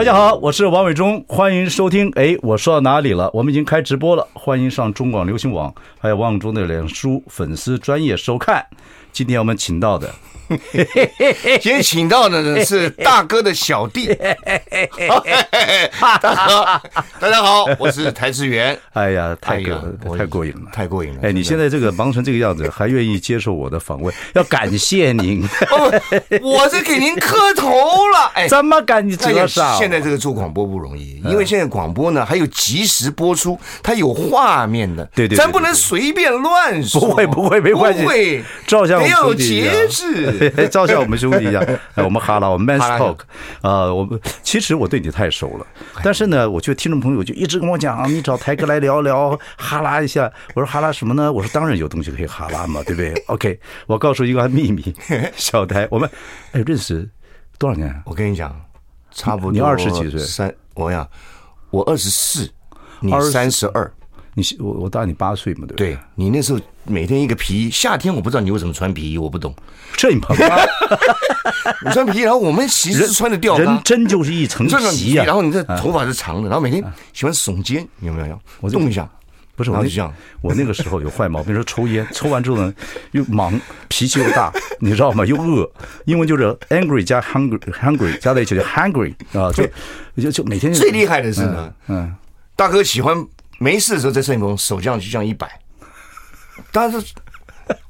大家好，我是王伟忠，欢迎收听。哎，我说到哪里了？我们已经开直播了，欢迎上中广流行网，还有王伟忠的脸书粉丝专业收看。今天我们请到的。今天请到的呢是大哥的小弟，大哥，大家好，我是台志源。哎呀，太过太过瘾了，太过瘾了！哎，你现在这个忙成这个样子，还愿意接受我的访问，要感谢您。哦我是给您磕头了。哎，怎么感谢？现在这个做广播不容易，因为现在广播呢还有及时播出，它有画面的。对对，咱不能随便乱说。不会不会，没关系。不会，照相得要有节制。照像我们兄弟一样，我们哈拉，我们 man's talk，啊，我们其实我对你太熟了，但是呢，我觉得听众朋友就一直跟我讲，你找台哥来聊聊，哈拉一下。我说哈拉什么呢？我说当然有东西可以哈拉嘛，对不对？OK，我告诉一个秘密，小台，我们哎认识多少年？我跟你讲，差不多你二十几岁，三，我呀，我二十四，你三十二。你我我大你八岁嘛，对不对？对，你那时候每天一个皮衣，夏天我不知道你为什么穿皮衣，我不懂。这你朋友，你穿皮衣，然后我们其实是穿的吊嘎，人真就是一层皮呀。然后你这头发是长的，然后每天喜欢耸肩，有没有？我动一下，不是我那样。我那个时候有坏毛病，说抽烟，抽完之后呢又忙，脾气又大，你知道吗？又饿，英文就是 angry 加 hungry，hungry 加在一起就 hungry 啊，就就就每天最厉害的是呢，嗯，大哥喜欢。没事的时候在摄影棚手这样就这样一摆，但是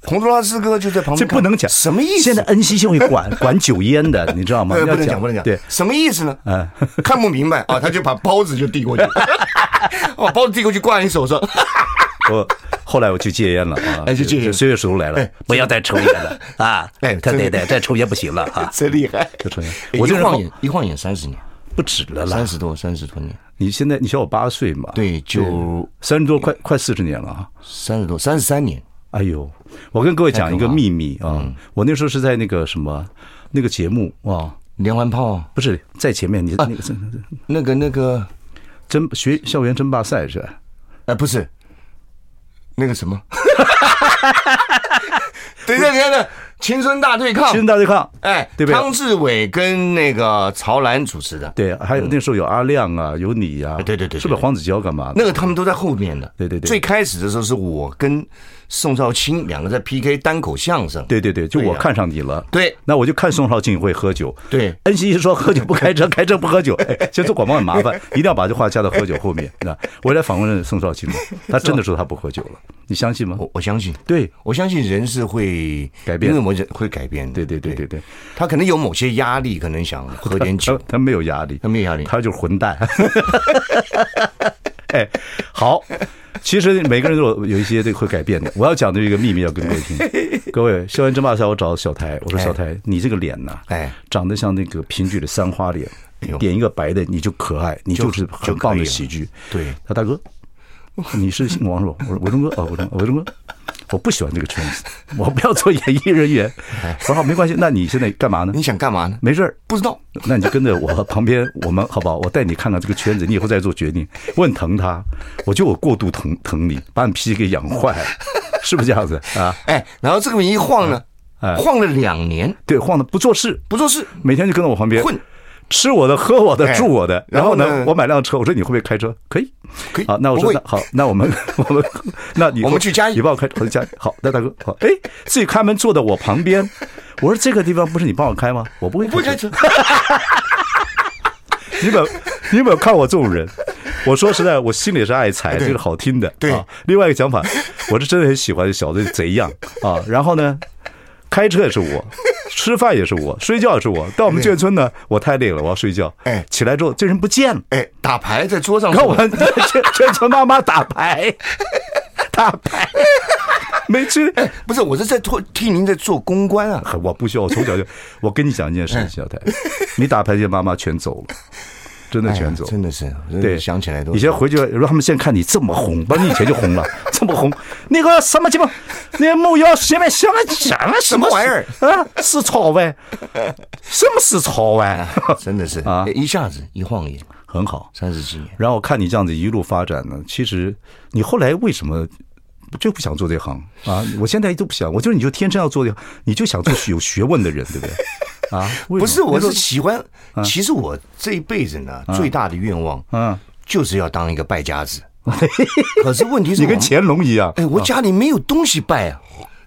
洪都拉斯哥就在旁边，这不能讲什么意思？现在 NCC 会管管酒烟的，你知道吗？不能讲，不能讲。对，什么意思呢？嗯，看不明白啊，他就把包子就递过去，把包子递过去挂在你手上。我后来我去戒烟了啊，就戒烟，岁月时候来了，不要再抽烟了啊！哎，对对对，再抽烟不行了啊！真厉害，就抽烟。我一晃眼，一晃眼三十年。不止了啦，三十多，三十多年。你现在你小我八岁嘛？对，就三十多，快快四十年了啊！三十多，三十三年。哎呦，我跟各位讲一个秘密啊！我那时候是在那个什么那个节目啊，连环炮不是在前面，你那个那个那个争学校园争霸赛是吧？哎，不是那个什么？等一下，等一下。青春大对抗，青春大对抗，哎，对不对？汤志伟跟那个曹澜主持的，对，还有那时候有阿亮啊，有你呀，对对对，是不是黄子佼干嘛？那个他们都在后面的，对对对。最开始的时候是我跟宋少卿两个在 PK 单口相声，对对对，就我看上你了，对，那我就看宋少卿会喝酒，对。恩熙一说喝酒不开车，开车不喝酒，哎，其实做广播很麻烦，一定要把这话加到喝酒后面。那我来访问宋少卿。嘛，他真的说他不喝酒了，你相信吗？我我相信，对。我相信人是会改变，因为我人会改变。对对对对。对，他可能有某些压力，可能想喝点酒。他没有压力，他没有压力，他就是混蛋。哎，好，其实每个人都有有一些这个会改变的。我要讲的一个秘密要跟各位听。各位，校园争霸赛我找小台，我说小台，你这个脸呐，哎，长得像那个评剧的三花脸，点一个白的你就可爱，你就是很棒的喜剧。对，他大哥，你是姓王是吧？我说伟忠哥啊，伟忠，伟忠哥。我不喜欢这个圈子，我不要做演艺人员。我说好，没关系。那你现在干嘛呢？你想干嘛呢？没事儿，不知道。那你就跟着我旁边，我们好不好？我带你看看这个圈子，你以后再做决定。我很疼他，我觉得我过度疼疼你，把你脾气给养坏了，是不是这样子啊？哎，然后这个名一晃呢，哎，晃了两年，对，晃的不做事，不做事，每天就跟在我旁边混。吃我的，喝我的，住我的。然后呢，我买辆车。我说你会不会开车？可以，可以。好，那我说那好，那我们 我们那你我们去嘉义，你帮我开，我去嘉义。好，那大哥好。哎，自己开门坐在我旁边。我说这个地方不是你帮我开吗？我不会开车。不会开车。你有没有你有没有看我这种人？我说实在，我心里是爱财，这是好听的。对。另外一个讲法，我是真的很喜欢小子贼样啊。然后呢，开车也是我。吃饭也是我，睡觉也是我。到我们眷村呢，我太累了，我要睡觉。哎，起来之后这人不见了。哎，打牌在桌上。看我们眷 眷村妈妈打牌，打牌 没吃。哎，不是，我是在托替您在做公关啊。我不需要，我从小就。我跟你讲一件事情，小太，你打牌这些妈妈全走了。真的全走，真的是。对，想起来都。以前回去，如果他们现在看你这么红，不，你以前就红了，这么红。那个什么鸡巴，那个木曜什么什么什么什么玩意儿 啊？是草呗？什么是草湾？真的是啊，一下子一晃眼，很好，三十几年。然后看你这样子一路发展呢，其实你后来为什么？就不想做这行啊！我现在都不想，我就是你就天生要做这行，你就想做有学问的人，对不对？啊，不是，我是喜欢。其实我这一辈子呢，最大的愿望，嗯，就是要当一个败家子。可是问题是，你跟乾隆一样，哎，我家里没有东西拜啊。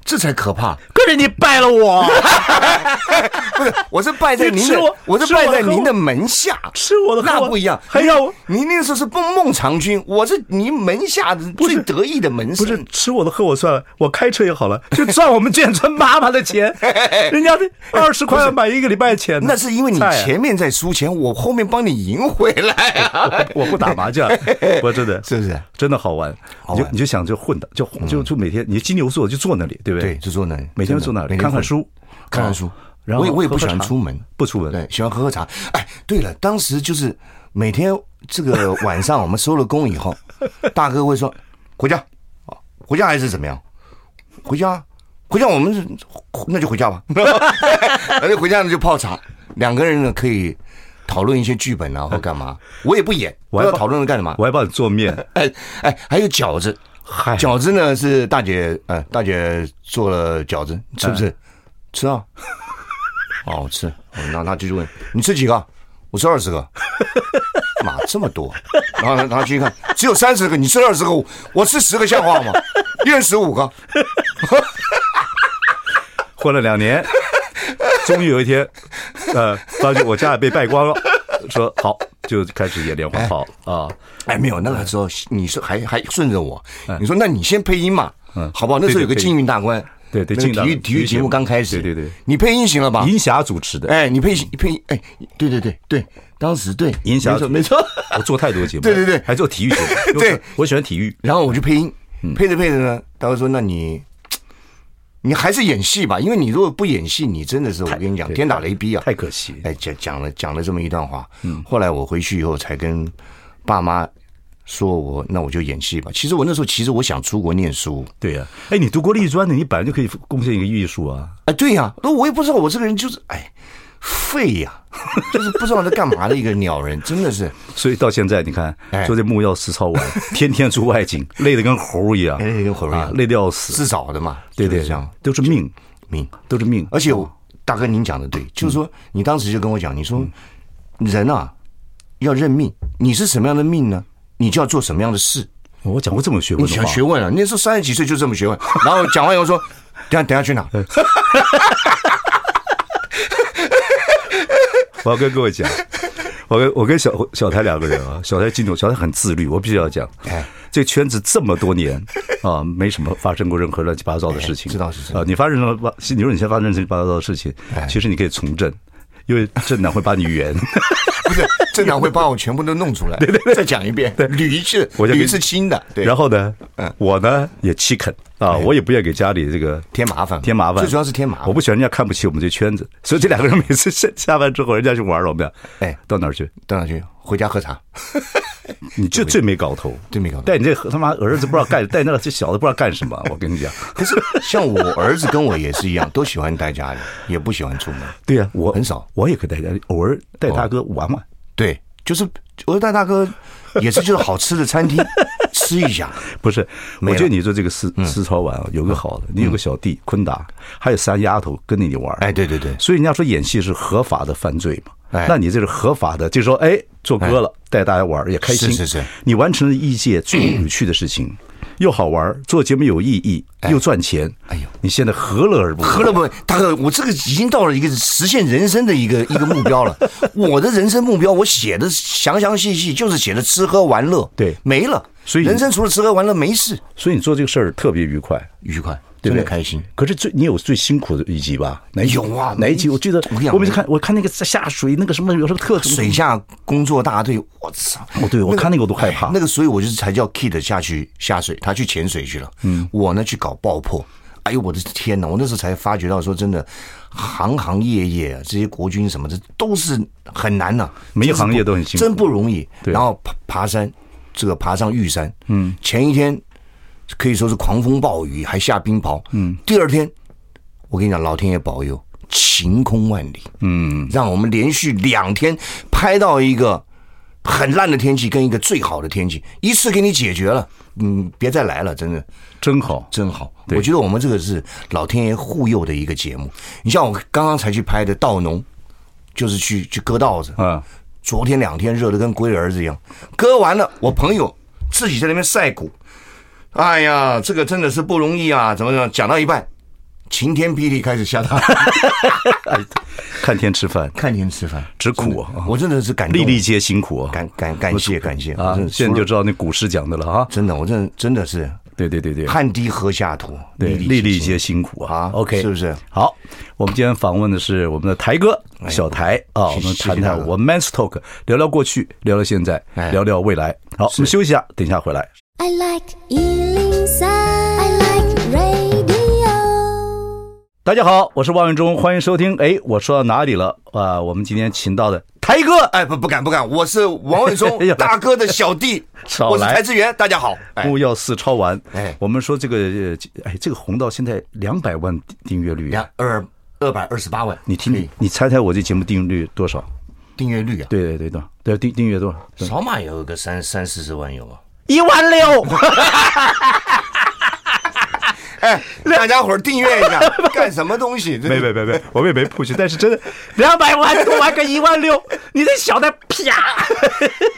这才可怕！可是你拜了我，不是，我是拜在您的，我是拜在您的门下，吃我的那不一样。还要您那时候是孟孟尝君，我是您门下的最得意的门生。不是吃我的喝我算了，我开车也好了，就赚我们建春妈妈的钱。人家的二十块要买一个礼拜钱，那是因为你前面在输钱，我后面帮你赢回来啊！我不打麻将，我真的是不是真的好玩？你就你就想就混的，就就就每天你金牛座就坐那里，对。对，就坐那里，每天坐那里看看书，看看书。然后我也我也不喜欢出门，不出门，对，喜欢喝喝茶。哎，对了，当时就是每天这个晚上我们收了工以后，大哥会说回家啊，回家还是怎么样？回家，回家，我们那就回家吧。那就回家呢，就泡茶，两个人呢可以讨论一些剧本啊或干嘛。我也不演，我要讨论干什么？我还帮你做面。哎哎，还有饺子。饺子呢是大姐，呃，大姐做了饺子，吃不吃？吃啊，好吃。那那继续问，你吃几个？我吃二十个。妈，这么多。然后然后继续看，只有三十个，你吃二十个，我吃十个像话吗？一人十五个。混了两年，终于有一天，呃，发现我家也被败光了，说好。就开始演连环炮啊！哎，没有那个时候，你说还还顺着我，你说那你先配音嘛，嗯，好不好？那时候有个金运大观，对对，体育体育节目刚开始，对对对，你配音行了吧？银霞主持的，哎，你配配音，哎，对对对对，当时对银霞，没错，我做太多节目，对对对，还做体育节目，对，我喜欢体育，然后我就配音，配着配着呢，大哥说，那你。你还是演戏吧，因为你如果不演戏，你真的是我跟你讲天打雷劈啊！太可惜。哎，讲讲了讲了这么一段话，嗯，后来我回去以后才跟爸妈说我那我就演戏吧。其实我那时候其实我想出国念书。对呀，哎，你读过立专的，你本来就可以贡献一个艺术啊。哎，对呀，那我也不知道我这个人就是哎。废呀，就是不知道在干嘛的一个鸟人，真的是。所以到现在，你看，做这木曜四超玩，天天出外景，累得跟猴一样，累跟猴一样，累得要死。自找的嘛，对对，这样都是命，命都是命。而且，大哥您讲的对，就是说，你当时就跟我讲，你说人啊要认命，你是什么样的命呢？你就要做什么样的事。我讲过这么学问，你讲学问啊。那时候三十几岁就这么学问，然后讲完以后说，等下等下去哪？我要跟各位讲，我跟我跟小小台两个人啊，小台金牛，小台很自律，我必须要讲。哎，这个圈子这么多年啊，没什么发生过任何乱七八糟的事情。知道是啊，你发生了吧？你说你先发生乱七八糟的事情，其实你可以从政，因为政党会把你圆。不是，政党会把我全部都弄出来。对对对，再讲一遍。对，驴是驴是新的。对，然后呢，嗯，我呢也ขี้恳。啊，我也不愿意给家里这个添麻烦，添麻烦，最主要是添麻烦。我不喜欢人家看不起我们这圈子，所以这两个人每次下下班之后，人家去玩了，我们俩，哎，到哪儿去？到哪儿去？回家喝茶。你就最没搞头，最没搞头。带你这他妈儿子不知道干，带那个这小子不知道干什么。我跟你讲，可是像我儿子跟我也是一样，都喜欢待家里，也不喜欢出门。对呀，我很少，我也可以带家里，偶尔带大哥玩玩。对，就是偶尔带大哥，也是就是好吃的餐厅。吃一下。不是，我觉得你做这个思思潮玩啊，有个好的，你有个小弟坤达，还有三丫头跟着你玩。哎，对对对，所以人家说演戏是合法的犯罪嘛，哎，那你这是合法的，就是说，哎，做歌了，带大家玩也开心，是是是，你完成了一件最有趣的事情。又好玩，做节目有意义，又赚钱。哎呦，你现在何乐而不为？何乐不为？大哥，我这个已经到了一个实现人生的一个 一个目标了。我的人生目标，我写的详详细细，就是写的吃喝玩乐。对，没了。所以人生除了吃喝玩乐没事。所以你做这个事儿特别愉快，愉快。真的开心，可是最你有最辛苦的一集吧？哪有啊？哪一集？我记得我每次看，我看那个下水那个什么，有什么特水下工作大队，我操！哦，对，我看那个我都害怕。那个，所以我就是才叫 Kid 下去下水，他去潜水去了。嗯，我呢去搞爆破，哎呦我的天哪！我那时候才发觉到说真的，行行业业这些国军什么的都是很难呐、啊，每一行业都很辛苦，真不容易。对然后爬爬山，这个爬上玉山，嗯，前一天可以说是狂风暴雨，还下冰雹，嗯，第二天我跟你讲，老天爷保佑，晴空万里，嗯，让我们连续两天拍到一个很烂的天气跟一个最好的天气，一次给你解决了，嗯，别再来了，真的。真好，真好！我觉得我们这个是老天爷护佑的一个节目。你像我刚刚才去拍的稻农，就是去去割稻子嗯。昨天两天热的跟龟儿子一样，割完了，我朋友自己在那边晒谷。哎呀，这个真的是不容易啊！怎么怎么讲到一半，晴天霹雳开始下大雨。看天吃饭，看天吃饭，吃苦啊！我真的是感动，粒粒皆辛苦啊！感感感谢感谢啊！现在就知道那古诗讲的了啊！真的，我真的真的是。对对对对，汗滴禾下土，对，粒粒皆辛苦啊。OK，是不是？好，我们今天访问的是我们的台哥小台啊，我们谈谈我们 Man's Talk，聊聊过去，聊聊现在，聊聊未来。好，我们休息一下，等一下回来。I like 103, I like radio。大家好，我是王文忠，欢迎收听。哎，我说到哪里了啊？我们今天请到的。台哥，哎，不，不敢，不敢，我是王伟忠 大哥的小弟，我是台资源，大家好。不要四超完，哎，我们说这个，哎，这个红到现在两百万订阅率，两二二百二十八万。你听，你猜猜我这节目订阅率多少？订阅率啊？对对对对，对订订阅多少？少码有个三三四十万有啊，一万六。哎，大家伙儿订阅一下，干什么东西？没没没没，我们也没 push，。但是真的，两百万多玩个一万六，你这小的啪！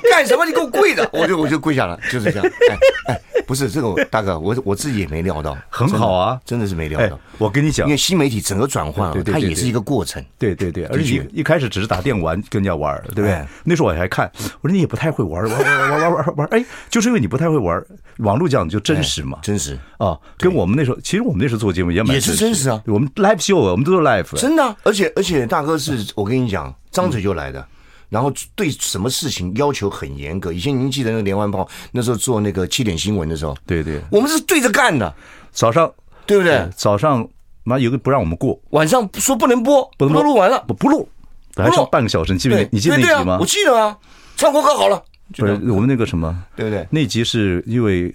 干什么？你给我跪着！我就我就跪下了，就是这样。哎哎，不是这个大哥，我我自己也没料到，很好啊，真的是没料到。我跟你讲，因为新媒体整个转换，它也是一个过程。对对对，而且一开始只是打电玩跟人家玩，对不对？那时候我还看，我说你也不太会玩，玩玩玩玩玩玩，哎，就是因为你不太会玩，网络讲就真实嘛，真实啊，跟我们那时候。其实我们那时候做节目也蛮也是真实啊，我们 live show，我们都是 live，真的。而且而且大哥是我跟你讲，张嘴就来的，然后对什么事情要求很严格。以前您记得那个连环炮那时候做那个七点新闻的时候，对对，我们是对着干的。早上对不对？早上妈有个不让我们过，晚上说不能播，不能录完了，不不录，还剩半个小时。你记得？你记得那集吗？我记得啊，唱国歌好了。不是我们那个什么，对不对？那集是因为。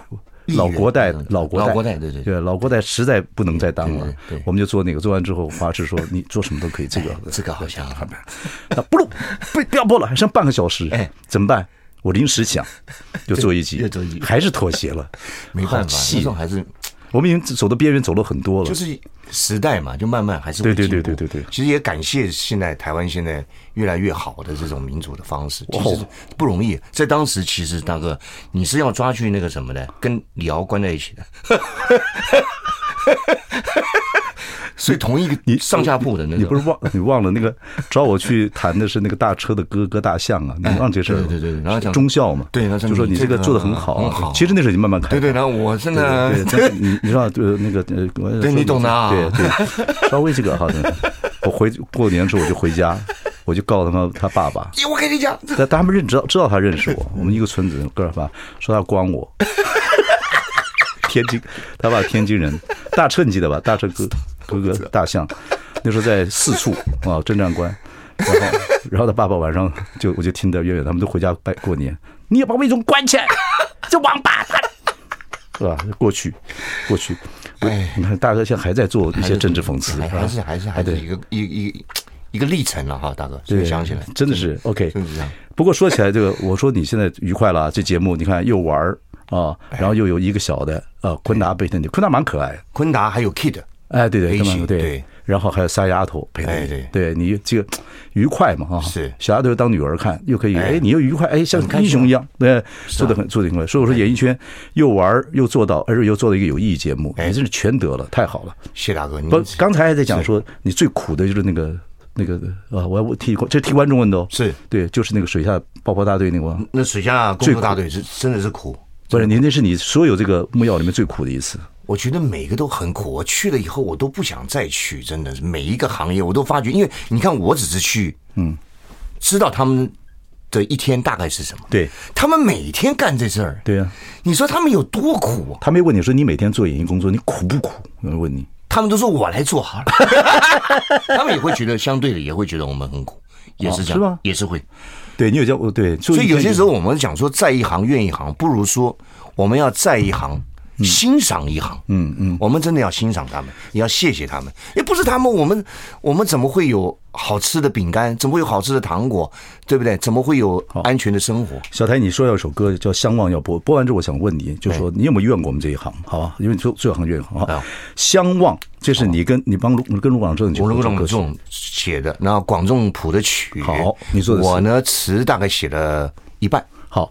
老国代，老国代，老国代，对对对，老国代实在不能再当了，我们就做那个，做完之后，华师说你做什么都可以，这个这个好像，那不录，不不要播了，还剩半个小时，哎，怎么办？我临时想，就做一集，还是妥协了，没办法，这种还是。我们已经走到边缘，走了很多了。就是时代嘛，就慢慢还是对对对对对对。其实也感谢现在台湾现在越来越好的这种民主的方式，其实不容易。在当时，其实大哥你是要抓去那个什么的，跟李敖关在一起的。所以同一个你上下铺的那个，你不是忘 你忘了那个找我去谈的是那个大车的哥哥大象啊？你忘这事了？对对对，然后讲忠孝嘛，对，就说你这个做的很好，很好。其实那时候你慢慢谈，对对，然后我现在，你你知道就那个呃，对你懂的啊，对对，稍微这个好像 我回过年之后我就回家，我就告诉他他爸爸，我跟你讲，但他们认知道知道他认识我，我们一个村子哥儿吧说他关我。天津，他爸天津人，大车你记得吧？大车哥哥哥大象，那时候在四处啊，侦察官，然后然后他爸爸晚上就我就听到远远他们都回家拜过年，你也把魏忠关起来，这王八蛋，是吧？过去，过去，哎，你看大哥现在还在做一些政治讽刺，还是还是还是一个一一一个历程了哈，大哥，对，想起来真的是 OK，不过说起来这个，我说你现在愉快了，这节目你看又玩。啊，然后又有一个小的，啊，昆达陪着你，昆达蛮可爱，昆达还有 Kid，哎，对对对对，然后还有仨丫头陪着你，对，对你这个愉快嘛，啊，是。小丫头当女儿看，又可以，哎，你又愉快，哎，像英雄一样，对，做的很做的很快，所以我说演艺圈又玩又做到，而且又做了一个有意义节目，哎，真是全得了，太好了，谢大哥，不，刚才还在讲说你最苦的就是那个那个啊，我要替这替观众问的哦，是。对，就是那个水下爆破大队那个，那水下工作大队是真的是苦。不是，您那是你所有这个木曜里面最苦的一次。我觉得每个都很苦，我去了以后我都不想再去，真的是每一个行业我都发觉，因为你看我只是去，嗯，知道他们的一天大概是什么，对，他们每天干这事儿，对呀，你说他们有多苦？他没问你说你每天做演艺工作你苦不苦？我问你，他们都说我来做好了，他们也会觉得相对的也会觉得我们很苦，也是这样，是吗？也是会。对你有叫对，所以有些时候我们讲说在一行怨一行，不如说我们要在一行。欣赏一行，嗯嗯，我们真的要欣赏他们，也要谢谢他们。也不是他们，我们我们怎么会有好吃的饼干？怎么会有好吃的糖果？对不对？怎么会有安全的生活？小台，你说要一首歌叫《相望》要播，播完之后我想问你，就说你有没有怨过我们这一行？好吧，因为做这行怨行啊。《相望》这是你跟你帮卢跟卢广仲，卢广仲写的，然后广仲谱的曲。好，你做的我呢词大概写了一半。好。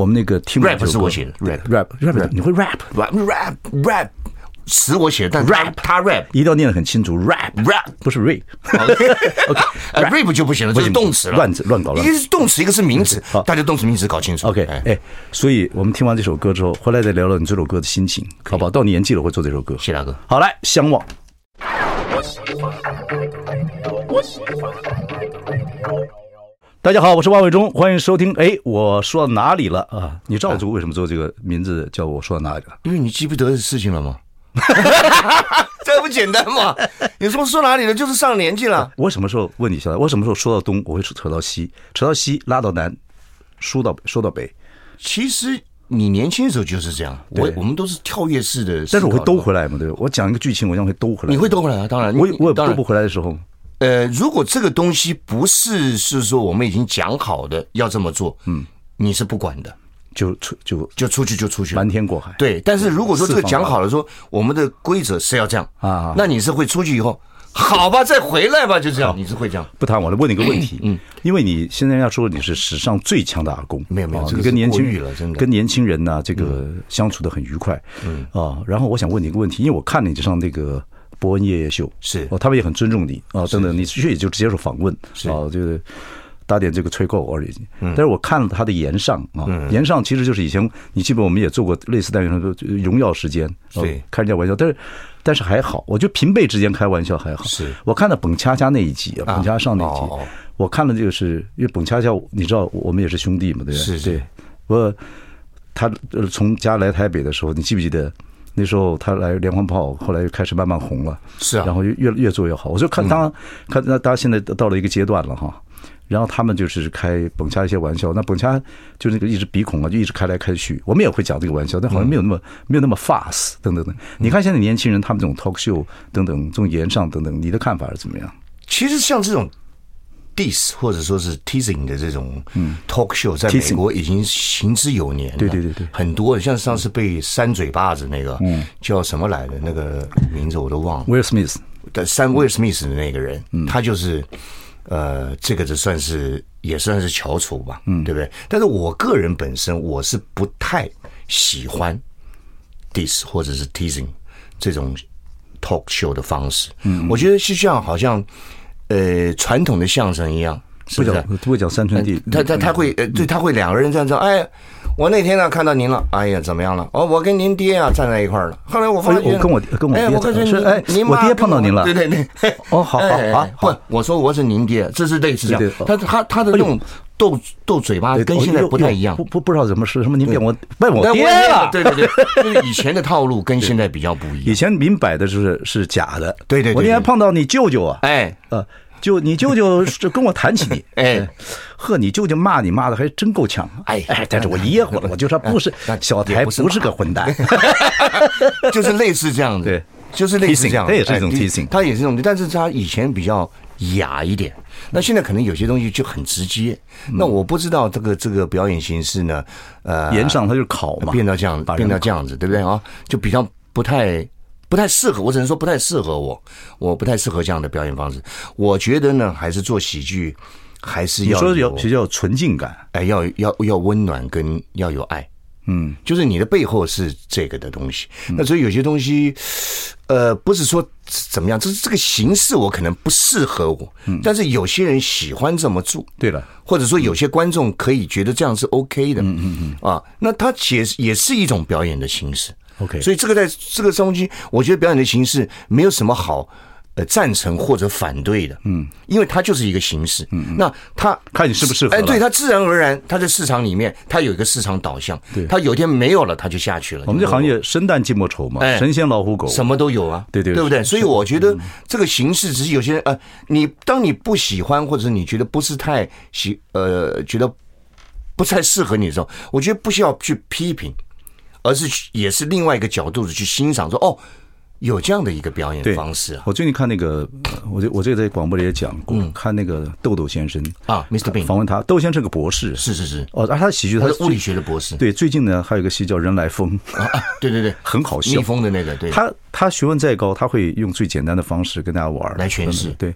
我们那个听 rap 是我写的，rap rap rap，你会 rap rap rap rap，词我写的，但 rap 他 rap 一定要念得很清楚，rap rap 不是 rap。OK，rap 就不行了，这是动词了，乱乱搞了。一个是动词，一个是名词，大家动词名词搞清楚。OK，哎，所以我们听完这首歌之后，回来再聊聊你这首歌的心情，好不好？到年纪了会做这首歌，谢大哥。好，来相望。大家好，我是王伟忠，欢迎收听。哎，我说到哪里了啊？你知道我为什么做这个名字叫我说到哪里了？因为你记不得的事情了吗？这不简单吗？你说说哪里了？就是上年纪了。我什么时候问你下来？我什么时候说到东，我会扯到西，扯到西拉到南，说到说到北。其实你年轻的时候就是这样。我我们都是跳跃式的，但是我会兜回来嘛？对，我讲一个剧情，我将会兜回来。你会兜回来啊？当然，我我也兜不回来的时候。呃，如果这个东西不是是说我们已经讲好的要这么做，嗯，你是不管的，就出就就出去就出去，瞒天过海。对，但是如果说这个讲好了，说我们的规则是要这样啊，那你是会出去以后，好吧，再回来吧，就这样，你是会这样。不谈我来问你个问题，嗯，因为你现在要说你是史上最强的阿公，没有没有，这个跟年轻人跟年轻人呢这个相处的很愉快，嗯。啊，然后我想问你一个问题，因为我看你这上那个。博恩夜夜秀是哦，他们也很尊重你啊，等等，你去也就接受访问啊，就是打点这个吹扣而已。但是我看了他的言上啊，言上其实就是以前你记不？我们也做过类似单元的荣耀时间，对，开人家玩笑，但是但是还好，我觉得平辈之间开玩笑还好。是我看了本恰恰那一集啊，本恰上那一集，我看了这个是因为本恰恰，你知道我们也是兄弟嘛，对不对？是对，我他从家来台北的时候，你记不记得？那时候他来连环炮，后来又开始慢慢红了，是啊，然后越越越做越好。我就看当看那大家现在到了一个阶段了哈，然后他们就是开本掐一些玩笑，那本掐就那个一直鼻孔啊，就一直开来开去。我们也会讲这个玩笑，但好像没有那么没有那么 fast 等等等。你看现在年轻人他们这种 talk show 等等这种言上等等，你的看法是怎么样？其实像这种。Diss 或者说是 teasing 的这种 talk show，在美国已经行之有年了。对对对对，很多像上次被扇嘴巴子那个，叫什么来的那个名字我都忘了。威尔史密斯的扇 Will Smith 的那个人，他就是呃，这个就算是也算是翘楚吧，嗯，对不对？但是我个人本身我是不太喜欢 diss 或者是 teasing 这种 talk show 的方式。嗯，我觉得是这样，好像。呃，传统的相声一样，是不是？不会讲三川地，他他他会呃，对，他会两个人这样说。哎，我那天呢看到您了，哎呀，怎么样了？哦，我跟您爹啊站在一块儿了。后来我发现，我跟我跟我爹是哎，您我爹碰到您了。对对对，哦，好好好，不，我说我是您爹，这是类似这样。他他他的那种斗斗嘴巴跟现在不太一样，不不不知道怎么是什么？您变我变我爹了？对对对，就是 以前的套路跟现在比较不一样。以前明摆的就是是假的。对对，我那天碰到你舅舅啊，哎呃。就你舅舅是跟我谈起你，哎，呵，你舅舅骂你骂的还真够呛，哎哎，但是我噎火了，我就说 不是，小台不是个混蛋，就是类似这样的，对，就是类似这样，他也是一种 teasing，他也是一种，但是他以前比较雅一点，那现在可能有些东西就很直接，那我不知道这个这个表演形式呢，呃，言上它就考嘛，变到这样，变到这样子，对不对啊？就比较不太。不太适合，我只能说不太适合我，我不太适合这样的表演方式。我觉得呢，还是做喜剧，还是要说有比较纯净感，哎，要要要温暖跟要有爱，嗯，就是你的背后是这个的东西。那所以有些东西，呃，不是说怎么样，就是这个形式我可能不适合我，嗯，但是有些人喜欢这么做，对了，或者说有些观众可以觉得这样是 OK 的，嗯嗯嗯，啊，那它也也是一种表演的形式。OK，所以这个在这个中间，我觉得表演的形式没有什么好呃赞成或者反对的，嗯，因为它就是一个形式，嗯，那它看你适不适合，哎，对，它自然而然，它在市场里面，它有一个市场导向，对，它有一天没有了，它就下去了。我们这行业生旦净末丑嘛，神仙老虎狗，什么都有啊，对对，对不对？所以我觉得这个形式只是有些人呃，你当你不喜欢或者是你觉得不是太喜呃，觉得不太适合你的时候，我觉得不需要去批评，而是也是另外一个角度的去欣赏，说哦。有这样的一个表演方式啊！我最近看那个，我我这个在广播里也讲过，看那个豆豆先生啊，Mr. Bean 访问他，豆先生是个博士，是是是。哦，而他喜剧他是物理学的博士，对，最近呢还有一个戏叫《人来疯》啊，对对对，很好笑，蜜蜂的那个，对，他他学问再高，他会用最简单的方式跟大家玩来诠释，对。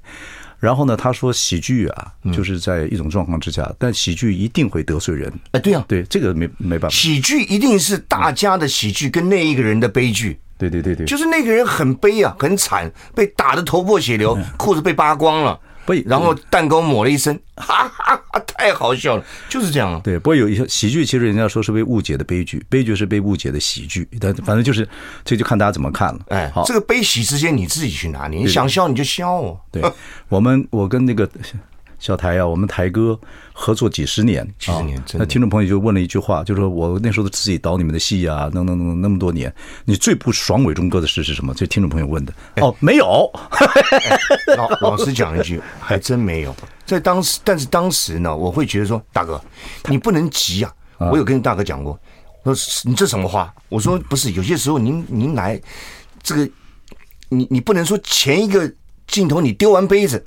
然后呢，他说喜剧啊，就是在一种状况之下，但喜剧一定会得罪人，哎，对啊，对，这个没没办法，喜剧一定是大家的喜剧跟那一个人的悲剧。对对对对，就是那个人很悲啊，很惨，被打得头破血流，裤子被扒光了，被然后蛋糕抹了一身，哈哈哈，太好笑了，就是这样。对，不过有一些喜剧，其实人家说是被误解的悲剧，悲剧是被误解的喜剧，但反正就是这就看大家怎么看了。哎，好，这个悲喜之间你自己去拿捏，你想笑你就笑哦。对，我们我跟那个。小台啊，我们台哥合作几十年，几十年，那听众朋友就问了一句话，就说我那时候自己导你们的戏啊，能能能那么多年，你最不爽伟忠哥的事是什么？这听众朋友问的。哦，没有。老老实讲一句，还真没有。在当时，但是当时呢，我会觉得说，大哥，你不能急啊。我有跟大哥讲过，说你这什么话？我说不是，有些时候您您来这个，你你不能说前一个镜头你丢完杯子，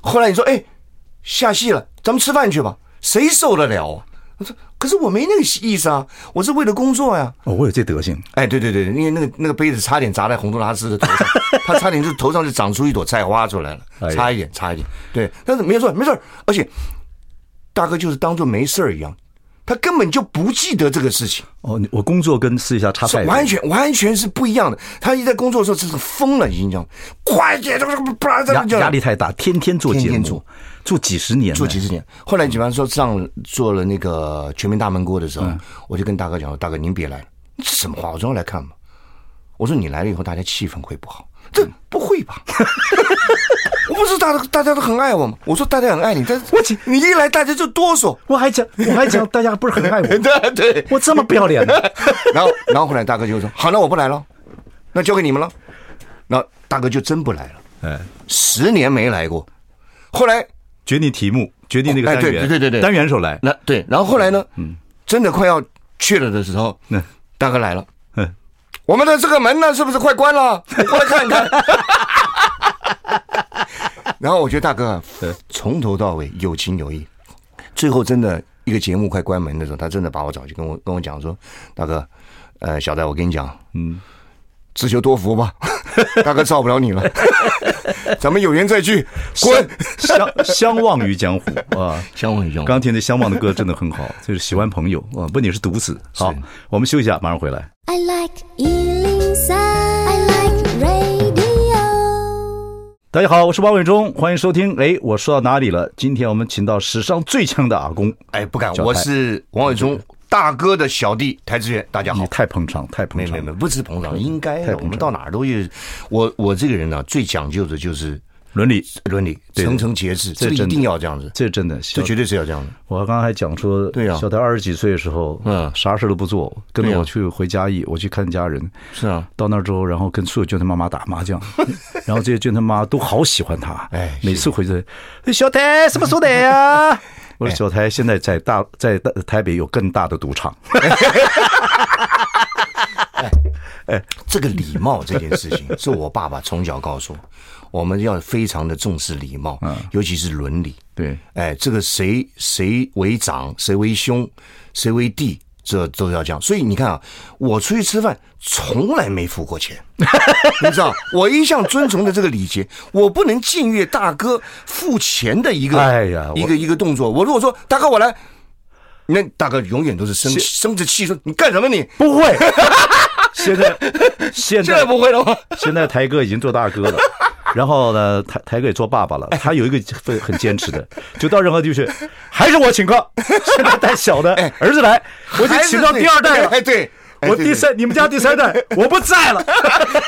后来你说哎。下戏了，咱们吃饭去吧。谁受得了啊？我说，可是我没那个意思啊，我是为了工作呀。哦，我有这德行。哎，对对对，因为那个那个杯子差点砸在洪都拉斯的头上，他差点就头上就长出一朵菜花出来了，差一点，差一点。对，但是没错，没事。而且大哥就是当做没事儿一样，他根本就不记得这个事情。哦，我工作跟私下差太，完全完全是不一样的。他一在工作的时候，这是疯了，已经这样，快点，这个不然这样压力太大，天天做节目，天天做。做几十年，住几十年。后来，比方说上做了那个全民大闷锅的时候，我就跟大哥讲说：“大哥，您别来了，什么话？我总要来看嘛。”我说：“你来了以后，大家气氛会不好。”这不会吧？我不是大家大家都很爱我吗？我说大家很爱你，但是我你一来大家就哆嗦。我还讲我还讲 大家不是很爱我？对对，我这么不要脸的。然后然后后来大哥就说：“好，那我不来了，那交给你们了。”那大哥就真不来了。哎，十年没来过。后来。决定题目，决定那个单元，对对对对，单元时候来，那对，然后后来呢，嗯，真的快要去了的时候，嗯，大哥来了，嗯，我们的这个门呢，是不是快关了？过来看一看。然后我觉得大哥从头到尾有情有义，最后真的一个节目快关门的时候，他真的把我找去跟我跟我讲说，大哥，呃，小戴，我跟你讲，嗯。自求多福吧，大哥照不了你了，咱们有缘再聚。滚，相相忘于江湖啊，相忘于江湖。刚听的相忘的歌真的很好，就是喜欢朋友啊，不仅是独子。好，我们休息一下，马上回来。I like 103, I like radio。大家好，我是王伟忠，欢迎收听。哎，我说到哪里了？今天我们请到史上最强的阿公。哎，不敢，我是王伟忠。大哥的小弟邰智源，大家好。你太捧场，太捧场，没没没，不是捧场，应该的。我们到哪儿都有。我我这个人呢，最讲究的就是伦理，伦理，层层节制，这一定要这样子，这真的，这绝对是要这样的。我刚刚还讲说，对啊，小台二十几岁的时候，嗯，啥事都不做，跟着我去回嘉义，我去看家人。是啊，到那之后，然后跟所有眷村妈妈打麻将，然后这些眷村妈妈都好喜欢他。哎，每次回去，小台什么时候来呀？我说小台现在在大在大台北有更大的赌场。哎哎，这个礼貌这件事情，是我爸爸从小告诉我，我们要非常的重视礼貌，尤其是伦理。对，哎，这个谁谁为长，谁为兄，谁为弟。这都要这样，所以你看啊，我出去吃饭从来没付过钱，你知道，我一向遵从的这个礼节，我不能僭越大哥付钱的一个，哎呀，一个一个动作。我如果说大哥我来，那大哥永远都是生生着气说你干什么你？不会，现在现在，现在不会了吗？现在台哥已经做大哥了。然后呢，台台哥也做爸爸了。他有一个很很坚持的，就到任何地区，还是我请客。现在带小的儿子来，我就请到第二代了。哎，对，我第三，你们家第三代 我不在了。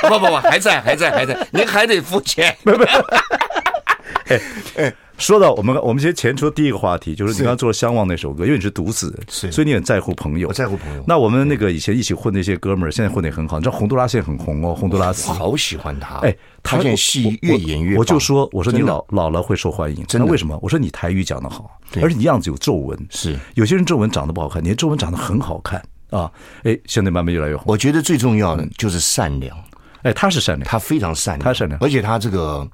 不不不，还在还在还在，您还得付钱。不不 哎哎。说到我们，我们先前出第一个话题，就是你刚刚做了《相望》那首歌，因为你是独子，所以你很在乎朋友。我在乎朋友。那我们那个以前一起混那些哥们儿，现在混得也很好。你知道洪都拉斯现在很红哦，洪都拉斯。我好喜欢他。哎，他现在戏越演越。我就说，我说你老老了会受欢迎，真的？为什么？我说你台语讲得好，而且你样子有皱纹。是，有些人皱纹长得不好看，你的皱纹长得很好看啊！哎，现在慢慢越来越红。我觉得最重要的就是善良。哎，他是善良，他非常善良，他善良，而且他这个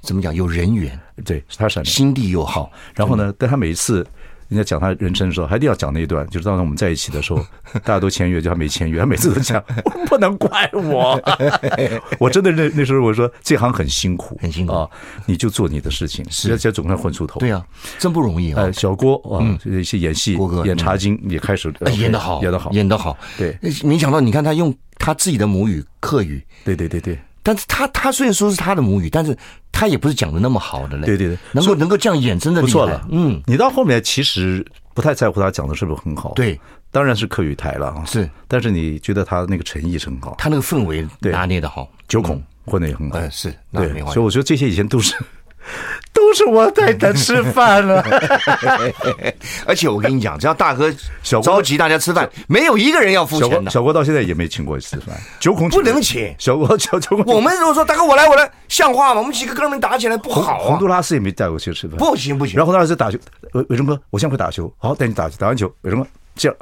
怎么讲，有人缘，对，他善良，心地又好。然后呢，但他每一次人家讲他人生的时候，还一定要讲那一段，就是当时我们在一起的时候，大家都签约，就他没签约，他每次都讲，不能怪我，我真的那那时候我说这行很辛苦，很辛苦。啊，你就做你的事情，是，而且总算混出头，对啊，真不容易啊。小郭啊，一些演戏，演茶经也开始演的好，演的好，演的好，对，没想到你看他用。他自己的母语客语，对对对对，但是他他虽然说是他的母语，但是他也不是讲的那么好的嘞。对对对，能够能够这样演，真的不错了。嗯，你到后面其实不太在乎他讲的是不是很好。对，当然是客语台了。是，但是你觉得他那个诚意是很好，他那个氛围拿捏的好，九孔混的也很好。是，对，所以我觉得这些以前都是。都是我带他吃饭了，而且我跟你讲，只要大哥小着急大家吃饭，没有一个人要付钱的。小郭到现在也没请过一次饭，九孔不能请。小郭小九孔，我们如果说大哥我来我来，像话吗？我们几个哥们打起来不好。洪都拉斯也没带我去吃饭，不行不行。然后洪都拉斯打球，伟伟忠哥，我现在会打球，好带你打打完球，伟忠哥，谢了，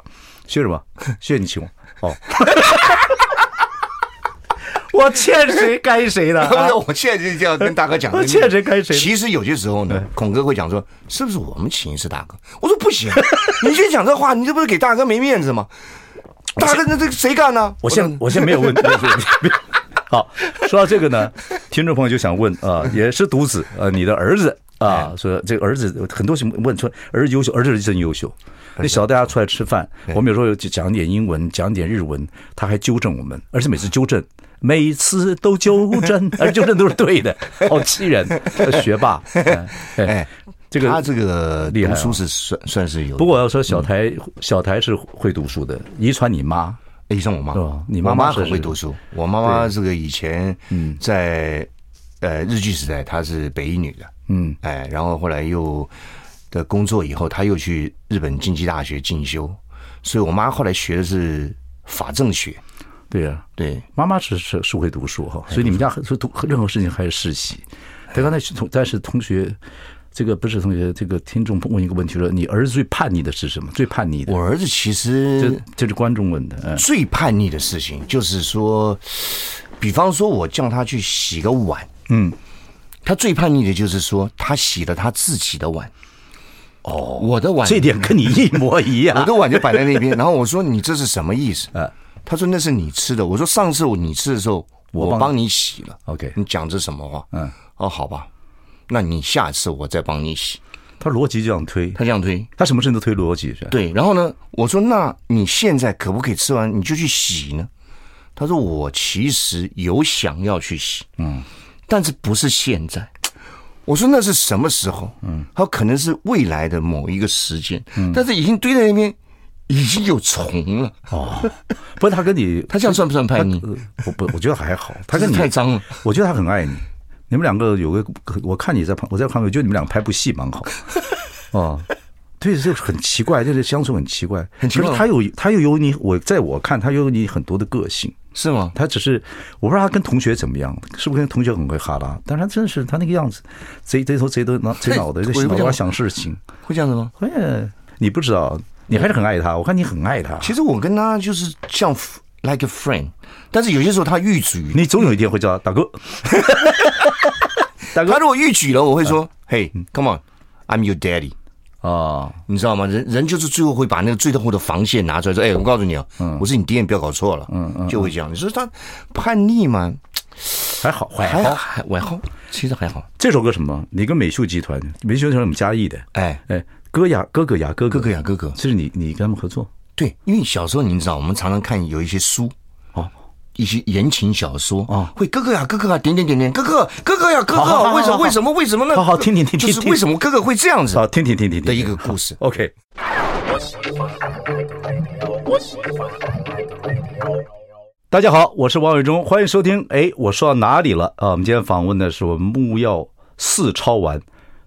谢什么？谢谢你请我。哦。我欠谁该谁的，我欠就这样跟大哥讲。我欠谁该谁。其实有些时候呢，孔哥会讲说，是不是我们请一次大哥？我说不行，你先讲这话，你这不是给大哥没面子吗？大哥，那这个谁干呢？我现我现在没有问题。好，说到这个呢，听众朋友就想问啊，也是独子啊，你的儿子啊，说这个儿子很多问问说儿子优秀，儿子是真优秀。你小大家出来吃饭，我们有时候有讲点英文，讲点日文，他还纠正我们，而且每次纠正。每次都纠正，而纠正都是对的，好气人，学霸。哎，这个他这个读书是算算是有。不过我要说，小台小台是会读书的，遗传你妈，遗传我妈。你妈妈很会读书。我妈妈这个以前嗯，在呃日据时代，她是北一女的，嗯，哎，然后后来又的工作以后，她又去日本经济大学进修，所以我妈后来学的是法政学。对呀，对，妈妈是是是会读书哈，所以你们家很是读任何事情还是世袭。对，刚才同但是同学，这个不是同学，这个听众问一个问题说，你儿子最叛逆的是什么？最叛逆的？我儿子其实这这是观众问的，最叛逆的事情就是说，比方说我叫他去洗个碗，嗯，他最叛逆的就是说他洗了他自己的碗。哦，我的碗，这点跟你一模一样，我的碗就摆在那边，然后我说你这是什么意思？啊。他说那是你吃的，我说上次我你吃的时候，我帮你洗了。OK，你讲这什么话？嗯，哦，好吧，那你下次我再帮你洗。他逻辑这样推，他这样推，他什么事情都推逻辑是吧？对，然后呢，我说那你现在可不可以吃完你就去洗呢？他说我其实有想要去洗，嗯，但是不是现在。我说那是什么时候？嗯，他说可能是未来的某一个时间，嗯，但是已经堆在那边。已经有虫了哦，不是他跟你，他这样算不算叛逆？我不，我觉得还好。他跟你太脏了，我觉得他很爱你。你们两个有个，我看你在旁，我在旁边，我觉得你们两个拍部戏蛮好。哦，对，这很奇怪，就是相处很奇怪，很奇怪。他有，他又有你，我在我看他有你很多的个性，是吗？他只是我不知道他跟同学怎么样，是不是跟同学很会哈拉？但是他真是他那个样子，贼贼头贼头脑贼脑的，就脑瓜想事情，会这样子吗？会，你不知道。你还是很爱他，我看你很爱他。其实我跟他就是像 like a friend，但是有些时候他逾矩，你总有一天会叫他大哥。大哥，他如果逾矩了，我会说：“Hey，come on，I'm your daddy。”哦，你知道吗？人人就是最后会把那个最后的防线拿出来说：“哎，我告诉你啊，我是你爹，你不要搞错了。”嗯嗯，就会这样。你说他叛逆吗？还好，还好，还还好，其实还好。这首歌什么？你跟美秀集团，美秀集团我们嘉义的，哎哎。哥呀，哥哥呀，哥哥，哥哥呀，哥哥，这是你你跟他们合作？对，因为小时候你知道，我们常常看有一些书哦，一些言情小说啊，会哥哥呀，哥哥啊，点点点点，哥哥，哥哥呀，哥哥，为什么为什么为什么呢？好好听听听，就是为什么哥哥会这样子？好，听听听听的一个故事。OK。大家好，我是王伟忠，欢迎收听。哎，我说到哪里了啊？我们今天访问的是我们木曜四超玩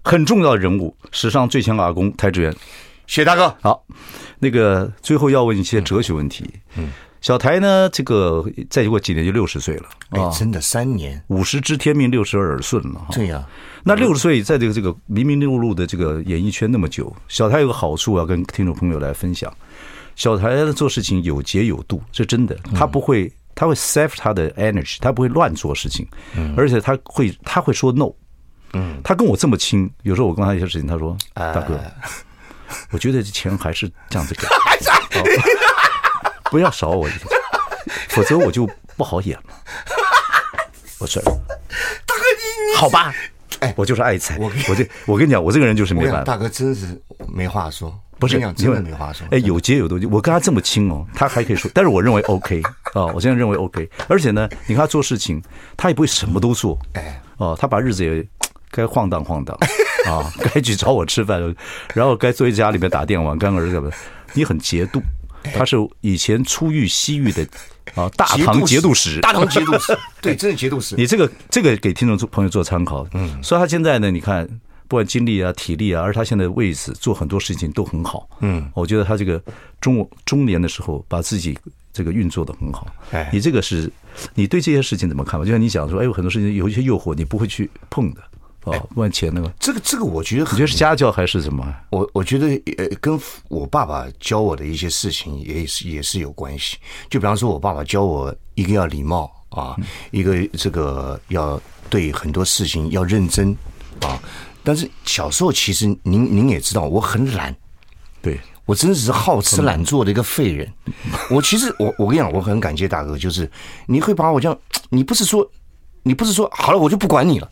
很重要的人物，史上最强阿公台志源，谢大哥。好，那个最后要问一些哲学问题。嗯，小台呢，这个再过几年就六十岁了。哎，真的三年，五十知天命，六十耳顺了。对呀，那六十岁在这个这个迷迷碌碌的这个演艺圈那么久，小台有个好处，要跟听众朋友来分享。小台做事情有节有度，是真的。他不会，他会 save 他的 energy，他不会乱做事情，而且他会，他会说 no。嗯，他跟我这么亲，有时候我跟他一些事情，他说：“大哥，我觉得这钱还是这样子给，不要少我否则我就不好演了。”我说：“大哥，你你好吧？哎，我就是爱财，我我这我跟你讲，我这个人就是没办法。大哥真是没话说。”不是，真的没话说。哎，有节有度，我跟他这么亲哦，他还可以说。但是我认为 OK 啊，我现在认为 OK。而且呢，你看他做事情，他也不会什么都做。哎，哦，他把日子也该晃荡晃荡 啊，该去找我吃饭，然后该坐在家里面打电玩，干儿子的。你很节度，他是以前出狱西域的啊，大唐节度使，大唐节度使，对，真的节度使。你这个这个给听众朋友做参考。嗯，所以他现在呢，你看。不管精力啊、体力啊，而他现在的位置做很多事情都很好。嗯，我觉得他这个中中年的时候，把自己这个运作的很好。哎，你这个是，你对这些事情怎么看吧？就像你讲说，哎，有很多事情有一些诱惑，你不会去碰的。哦，不管钱那个，这个这个，我觉得你觉得是家教还是什么？我我觉得呃，跟我爸爸教我的一些事情也是也是有关系。就比方说，我爸爸教我一个要礼貌啊，一个这个要对很多事情要认真啊。但是小时候，其实您您也知道，我很懒，对，我真的是好吃懒做的一个废人。我其实我我跟你讲，我很感谢大哥，就是你会把我这样，你不是说你不是说好了我就不管你了，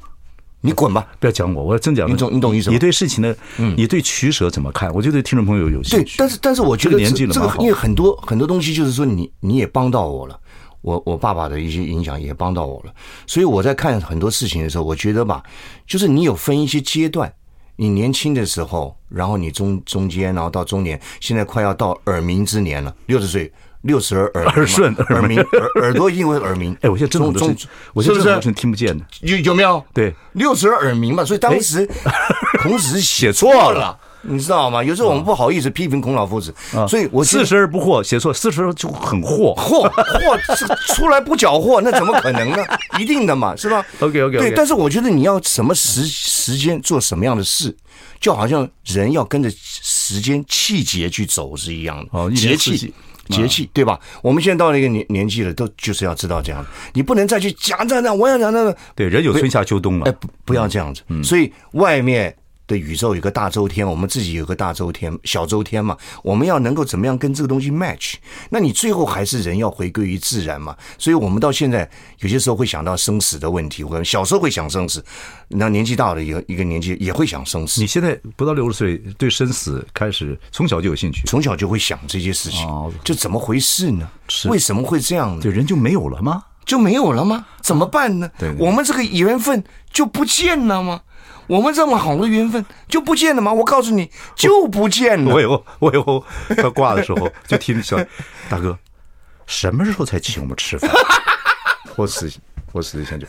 你滚吧，不要讲我，我要真讲。你懂你懂意思吗？你对事情的，你对取舍怎么看？我就对听众朋友有兴趣。对，但是但是我觉得这这个因为很多很多东西，就是说你你也帮到我了。我我爸爸的一些影响也帮到我了，所以我在看很多事情的时候，我觉得吧，就是你有分一些阶段，你年轻的时候，然后你中中间，然后到中年，现在快要到耳鸣之年了，六十岁，六十而耳耳顺耳鸣，耳耳朵因为耳鸣。哎，我现在真的中，我现在真的听不见的，有有没有？对，六十而耳鸣嘛，所以当时 孔子是 写错了。你知道吗？有时候我们不好意思批评孔老夫子，所以我四十而不惑，写错四十就很惑，惑惑出来不缴获，那怎么可能呢？一定的嘛，是吧？OK OK。对，但是我觉得你要什么时时间做什么样的事，就好像人要跟着时间气节去走是一样的。哦，节气节气对吧？我们现在到了一个年年纪了，都就是要知道这样，你不能再去讲这样，我要讲那个。对，人有春夏秋冬嘛。哎，不不要这样子。所以外面。的宇宙有个大周天，我们自己有个大周天、小周天嘛。我们要能够怎么样跟这个东西 match？那你最后还是人要回归于自然嘛。所以我们到现在有些时候会想到生死的问题，或者小时候会想生死，那年纪大了一个一个年纪也会想生死。你现在不到六十岁，对生死开始从小就有兴趣，从小就会想这些事情。哦，这怎么回事呢？为什么会这样呢？对，人就没有了吗？就没有了吗？怎么办呢？对，我们这个缘分就不见了吗？我们这么好的缘分就不见了吗？我告诉你，就不见了。我以后我以后他挂的时候就听小 大哥，什么时候才请我们吃饭？我死我死一下就，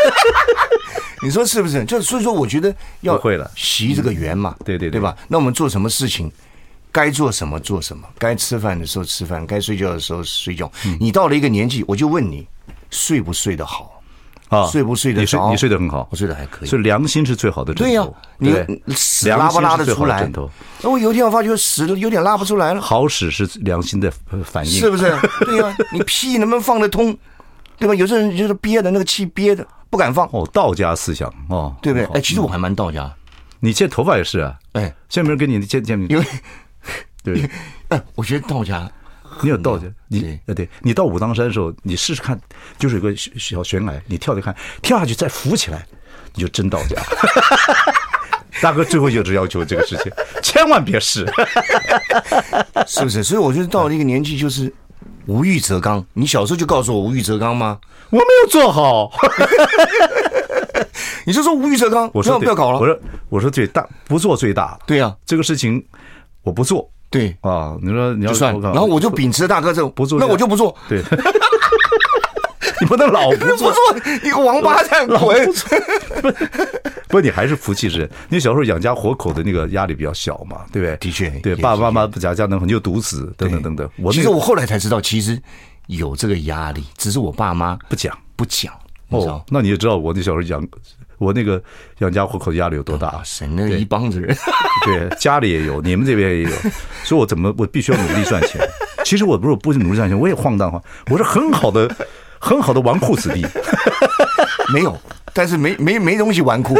你说是不是？就所以说，我觉得要会了，习这个缘嘛，对对对吧？那我们做什么事情，该做什么做什么，该吃饭的时候吃饭，该睡觉的时候睡觉。你到了一个年纪，我就问你，睡不睡得好？啊，睡不睡得着？你睡你睡得很好，我睡得还可以。所以良心是最好的枕头。对呀，你屎拉不拉得出来？那我有一天我发觉屎有点拉不出来了。好屎是良心的反应，是不是？对呀，你屁能不能放得通？对吧？有些人就是憋的那个气憋的不敢放。哦，道家思想哦，对不对？哎，其实我还蛮道家。你剪头发也是啊？哎，现在没人跟你剪剪，因为对，哎，我觉得道家。你有道家，你呃，对，你到武当山的时候，你试试看，就是有个小悬崖，你跳着看，跳下去再浮起来，你就真道家。大哥最后就只要求这个事情，千万别试，是不是？所以我觉得到了一个年纪，就是无欲则刚。你小时候就告诉我无欲则刚吗？我没有做好。你就说无欲则刚，我说不要搞了。我说我说最大不做最大。对呀，这个事情我不做。对啊，你说你要算，然后我就秉持大哥这种不做，那我就不做。对，你不能老不做，不做一个王八蛋滚。不，你还是福气之人。你小时候养家活口的那个压力比较小嘛，对不对？的确，对，爸爸妈妈不家家能很就独子等等等等。我其实我后来才知道，其实有这个压力，只是我爸妈不讲不讲。哦，那你也知道我那小时候养我那个养家糊口的压力有多大。省，那一帮子人，对，家里也有，你们这边也有，所以我怎么我必须要努力赚钱。其实我不是不努力赚钱，我也晃荡晃，我是很好的很好的纨绔子弟。没有，但是没没没东西纨绔。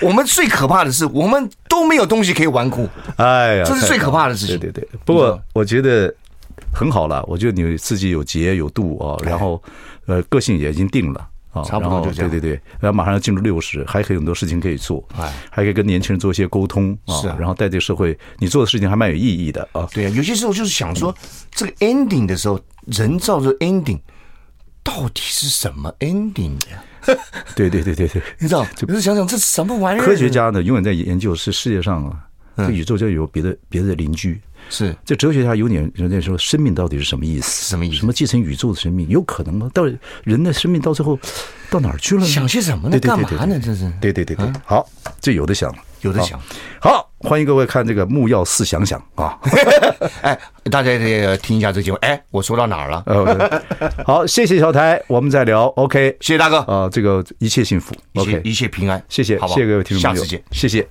我们最可怕的是，我们都没有东西可以纨绔。哎呀，这是最可怕的事情。对对对，不过我觉得很好了，我觉得你自己有节有度啊，然后。呃，个性也已经定了啊，差不多就这样。对对对，然后马上要进入六十，还可以很多事情可以做，哎，还可以跟年轻人做一些沟通啊。是啊，然后带这个社会，你做的事情还蛮有意义的啊。对啊，有些时候就是想说，这个 ending 的时候，人造的 ending 到底是什么 ending 呀？对对对对对，你知道，就是想想这什么玩意儿？科学家呢，永远在研究是世界上啊，这宇宙就有别的别的邻居。是，这哲学家有点人家说，生命到底是什么意思？什么意思？什么继承宇宙的生命？有可能吗？到人的生命到最后 到哪儿去了呢？想些什么呢？干嘛呢？这是？对对对对，好，这有的想，有的想。好，欢迎各位看这个木曜四想想啊！哎，大家也听一下这个节目。哎，我说到哪儿了？好，谢谢小台，我们再聊。OK，谢谢大哥啊，这个一切幸福，OK，一切平安，谢谢，谢谢各位听众朋友，下次见，谢谢。